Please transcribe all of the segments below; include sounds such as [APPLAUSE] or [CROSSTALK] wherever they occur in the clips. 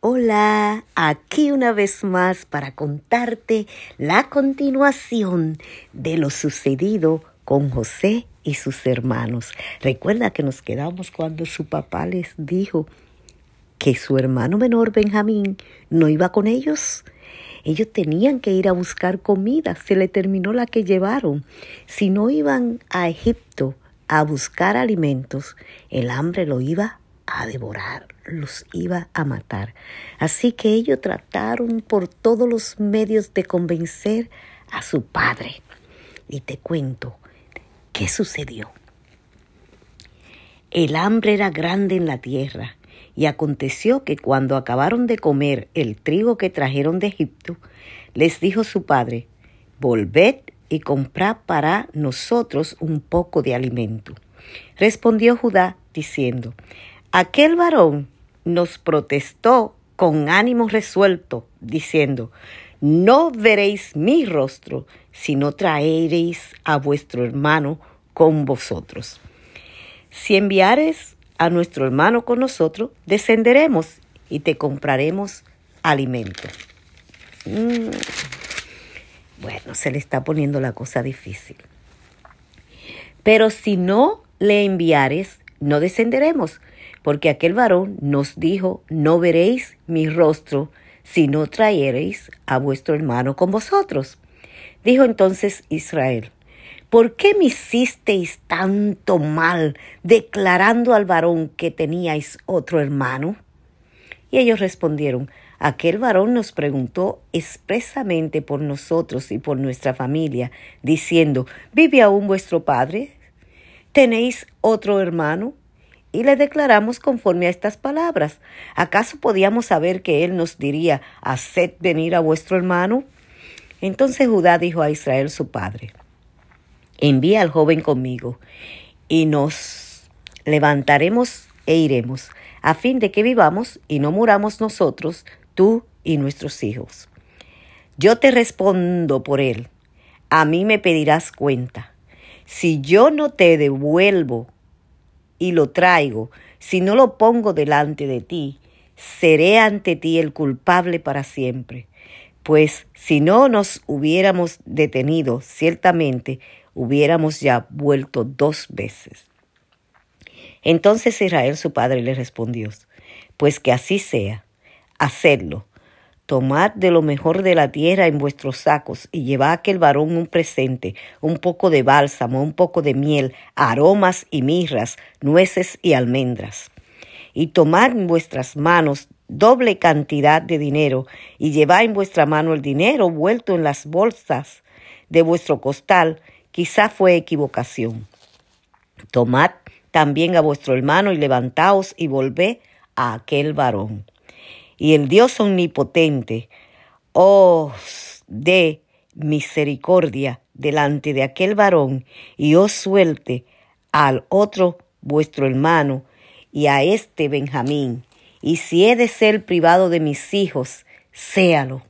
Hola, aquí una vez más para contarte la continuación de lo sucedido con José y sus hermanos. Recuerda que nos quedamos cuando su papá les dijo que su hermano menor Benjamín no iba con ellos. Ellos tenían que ir a buscar comida, se le terminó la que llevaron. Si no iban a Egipto a buscar alimentos, el hambre lo iba a devorar, los iba a matar. Así que ellos trataron por todos los medios de convencer a su padre. Y te cuento, ¿qué sucedió? El hambre era grande en la tierra, y aconteció que cuando acabaron de comer el trigo que trajeron de Egipto, les dijo su padre, Volved y comprad para nosotros un poco de alimento. Respondió Judá diciendo, Aquel varón nos protestó con ánimo resuelto, diciendo, No veréis mi rostro, sino traeréis a vuestro hermano con vosotros. Si enviares a nuestro hermano con nosotros, descenderemos y te compraremos alimento. Mm. Bueno, se le está poniendo la cosa difícil. Pero si no le enviares, no descenderemos, porque aquel varón nos dijo, no veréis mi rostro si no traeréis a vuestro hermano con vosotros. Dijo entonces Israel, ¿por qué me hicisteis tanto mal declarando al varón que teníais otro hermano? Y ellos respondieron, aquel varón nos preguntó expresamente por nosotros y por nuestra familia, diciendo, ¿vive aún vuestro padre? ¿Tenéis otro hermano? Y le declaramos conforme a estas palabras. ¿Acaso podíamos saber que él nos diría, haced venir a vuestro hermano? Entonces Judá dijo a Israel su padre, envía al joven conmigo, y nos levantaremos e iremos, a fin de que vivamos y no muramos nosotros, tú y nuestros hijos. Yo te respondo por él, a mí me pedirás cuenta. Si yo no te devuelvo y lo traigo, si no lo pongo delante de ti, seré ante ti el culpable para siempre. Pues si no nos hubiéramos detenido, ciertamente hubiéramos ya vuelto dos veces. Entonces Israel su padre le respondió, pues que así sea, hacedlo, Tomad de lo mejor de la tierra en vuestros sacos y llevad a aquel varón un presente, un poco de bálsamo, un poco de miel, aromas y mirras, nueces y almendras. Y tomad en vuestras manos doble cantidad de dinero y llevad en vuestra mano el dinero vuelto en las bolsas de vuestro costal, quizá fue equivocación. Tomad también a vuestro hermano y levantaos y volvé a aquel varón y el Dios omnipotente os dé misericordia delante de aquel varón y os suelte al otro vuestro hermano y a este Benjamín, y si he de ser privado de mis hijos, séalo.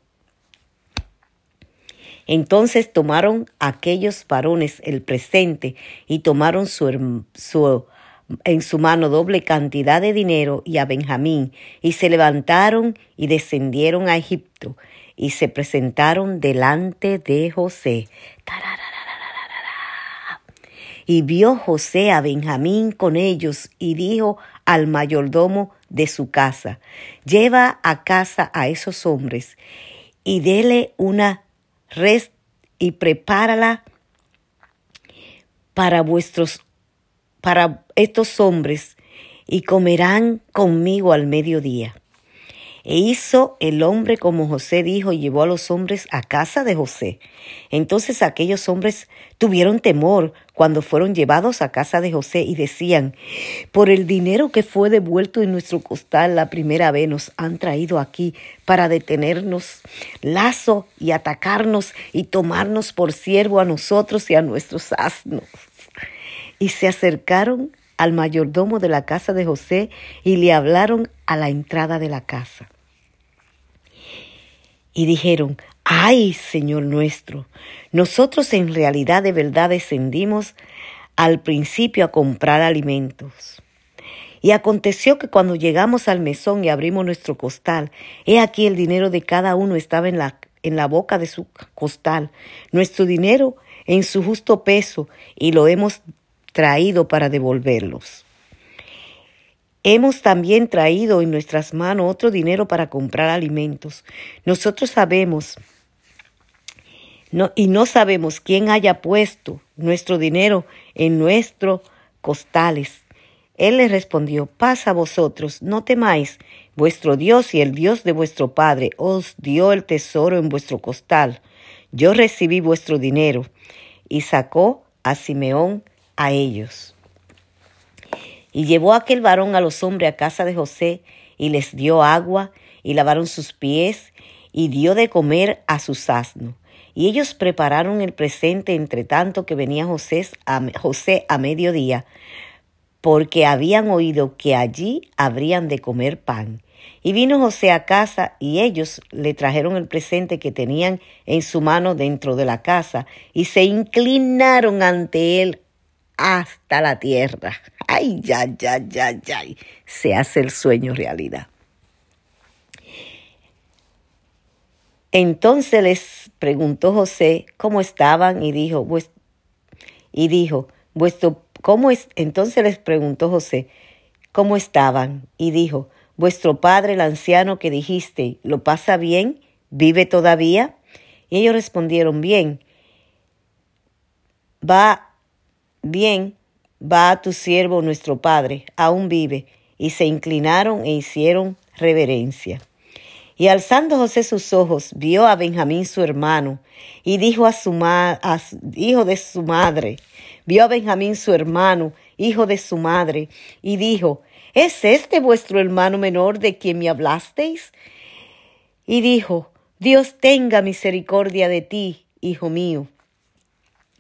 Entonces tomaron aquellos varones el presente y tomaron su, su en su mano doble cantidad de dinero y a Benjamín, y se levantaron y descendieron a Egipto, y se presentaron delante de José. Y vio José a Benjamín con ellos, y dijo al mayordomo de su casa, lleva a casa a esos hombres, y dele una res y prepárala para vuestros para estos hombres y comerán conmigo al mediodía. E hizo el hombre como José dijo y llevó a los hombres a casa de José. Entonces aquellos hombres tuvieron temor cuando fueron llevados a casa de José y decían, por el dinero que fue devuelto en nuestro costal la primera vez nos han traído aquí para detenernos lazo y atacarnos y tomarnos por siervo a nosotros y a nuestros asnos. Y se acercaron al mayordomo de la casa de José y le hablaron a la entrada de la casa. Y dijeron, ay, Señor nuestro, nosotros en realidad de verdad descendimos al principio a comprar alimentos. Y aconteció que cuando llegamos al mesón y abrimos nuestro costal, he aquí el dinero de cada uno estaba en la, en la boca de su costal, nuestro dinero en su justo peso, y lo hemos traído para devolverlos. Hemos también traído en nuestras manos otro dinero para comprar alimentos. Nosotros sabemos no, y no sabemos quién haya puesto nuestro dinero en nuestros costales. Él le respondió, pasa vosotros, no temáis, vuestro Dios y el Dios de vuestro Padre os dio el tesoro en vuestro costal. Yo recibí vuestro dinero. Y sacó a Simeón a ellos. Y llevó aquel varón a los hombres a casa de José, y les dio agua, y lavaron sus pies, y dio de comer a sus asnos. Y ellos prepararon el presente entre tanto que venía José a, José a mediodía porque habían oído que allí habrían de comer pan. Y vino José a casa y ellos le trajeron el presente que tenían en su mano dentro de la casa y se inclinaron ante él hasta la tierra. Ay, ya, ya, ya, ya. Se hace el sueño realidad. Entonces les preguntó José cómo estaban y dijo, y dijo, vuestro ¿Cómo es? Entonces les preguntó José, ¿cómo estaban? Y dijo, vuestro padre, el anciano que dijiste, ¿lo pasa bien? ¿Vive todavía? Y ellos respondieron, bien. Va bien, va a tu siervo nuestro padre, aún vive. Y se inclinaron e hicieron reverencia. Y alzando José sus ojos, vio a Benjamín su hermano, y dijo a su hijo de su madre, vio a Benjamín su hermano, hijo de su madre, y dijo, ¿Es este vuestro hermano menor de quien me hablasteis? Y dijo, Dios tenga misericordia de ti, hijo mío.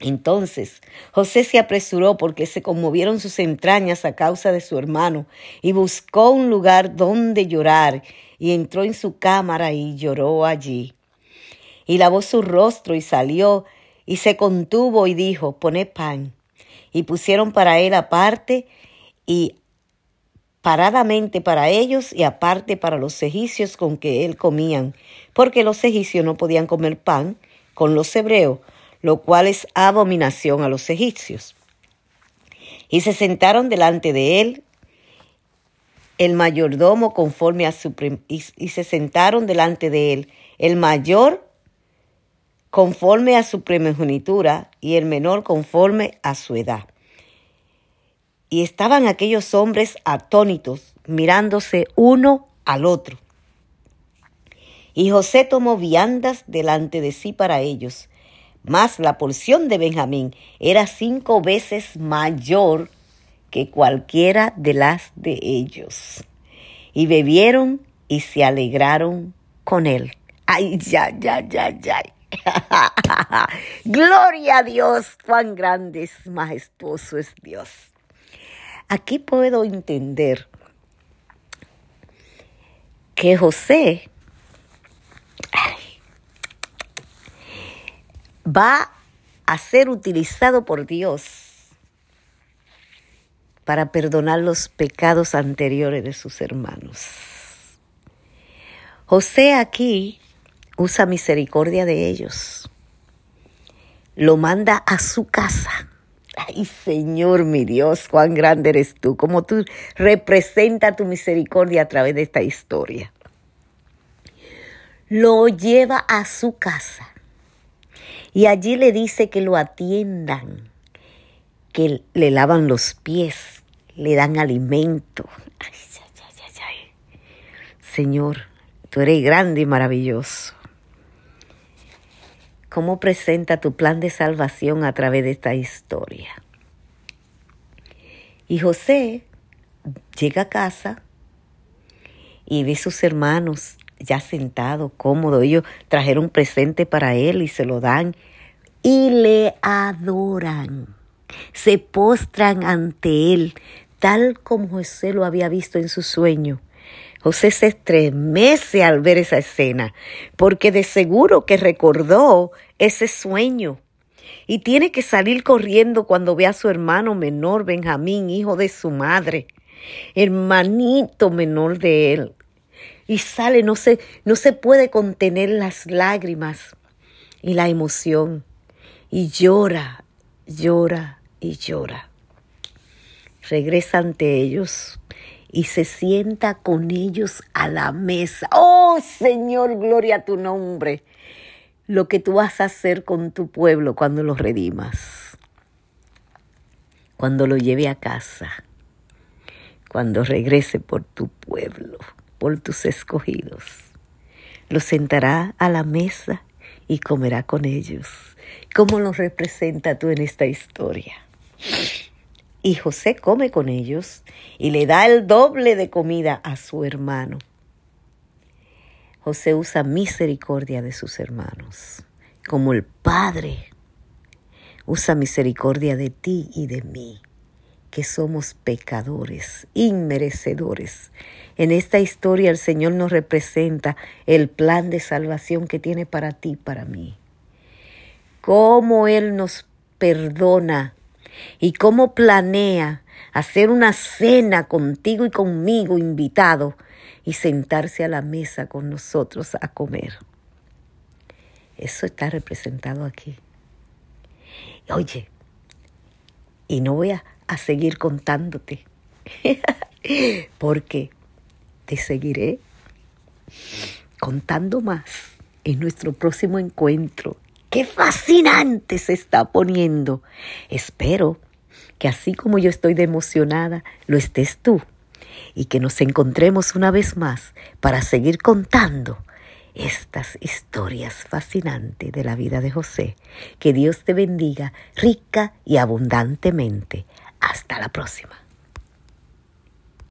Entonces José se apresuró porque se conmovieron sus entrañas a causa de su hermano, y buscó un lugar donde llorar, y entró en su cámara y lloró allí. Y lavó su rostro y salió, y se contuvo y dijo, poned pan y pusieron para él aparte y paradamente para ellos y aparte para los egipcios con que él comían, porque los egipcios no podían comer pan con los hebreos, lo cual es abominación a los egipcios. Y se sentaron delante de él el mayordomo conforme a su y, y se sentaron delante de él el mayor conforme a su primogenitura y el menor conforme a su edad. Y estaban aquellos hombres atónitos, mirándose uno al otro. Y José tomó viandas delante de sí para ellos, mas la porción de Benjamín era cinco veces mayor que cualquiera de las de ellos. Y bebieron y se alegraron con él. Ay, ya, ya, ya, ya. [LAUGHS] Gloria a Dios, cuán grande es, majestuoso es Dios. Aquí puedo entender que José va a ser utilizado por Dios para perdonar los pecados anteriores de sus hermanos. José aquí usa misericordia de ellos. Lo manda a su casa. Ay, Señor, mi Dios, cuán grande eres tú, como tú representa tu misericordia a través de esta historia. Lo lleva a su casa y allí le dice que lo atiendan, que le lavan los pies, le dan alimento. Ay, ay, ay, Señor, tú eres grande y maravilloso. ¿Cómo presenta tu plan de salvación a través de esta historia? Y José llega a casa y ve a sus hermanos ya sentados, cómodos. Ellos trajeron un presente para él y se lo dan y le adoran. Se postran ante él, tal como José lo había visto en su sueño. José se estremece al ver esa escena, porque de seguro que recordó ese sueño. Y tiene que salir corriendo cuando ve a su hermano menor, Benjamín, hijo de su madre. hermanito menor de él. Y sale, no se, no se puede contener las lágrimas y la emoción. Y llora, llora y llora. Regresa ante ellos y se sienta con ellos a la mesa. Oh Señor, gloria a tu nombre. Lo que tú vas a hacer con tu pueblo cuando lo redimas. Cuando lo lleve a casa. Cuando regrese por tu pueblo, por tus escogidos. Lo sentará a la mesa y comerá con ellos. ¿Cómo lo representa tú en esta historia? Y José come con ellos y le da el doble de comida a su hermano. José usa misericordia de sus hermanos, como el Padre usa misericordia de ti y de mí, que somos pecadores, inmerecedores. En esta historia el Señor nos representa el plan de salvación que tiene para ti para mí. Cómo Él nos perdona y cómo planea hacer una cena contigo y conmigo invitado y sentarse a la mesa con nosotros a comer. Eso está representado aquí. Oye, y no voy a, a seguir contándote, [LAUGHS] porque te seguiré contando más en nuestro próximo encuentro ¡Qué fascinante se está poniendo! Espero que así como yo estoy de emocionada, lo estés tú y que nos encontremos una vez más para seguir contando estas historias fascinantes de la vida de José. Que Dios te bendiga rica y abundantemente. Hasta la próxima.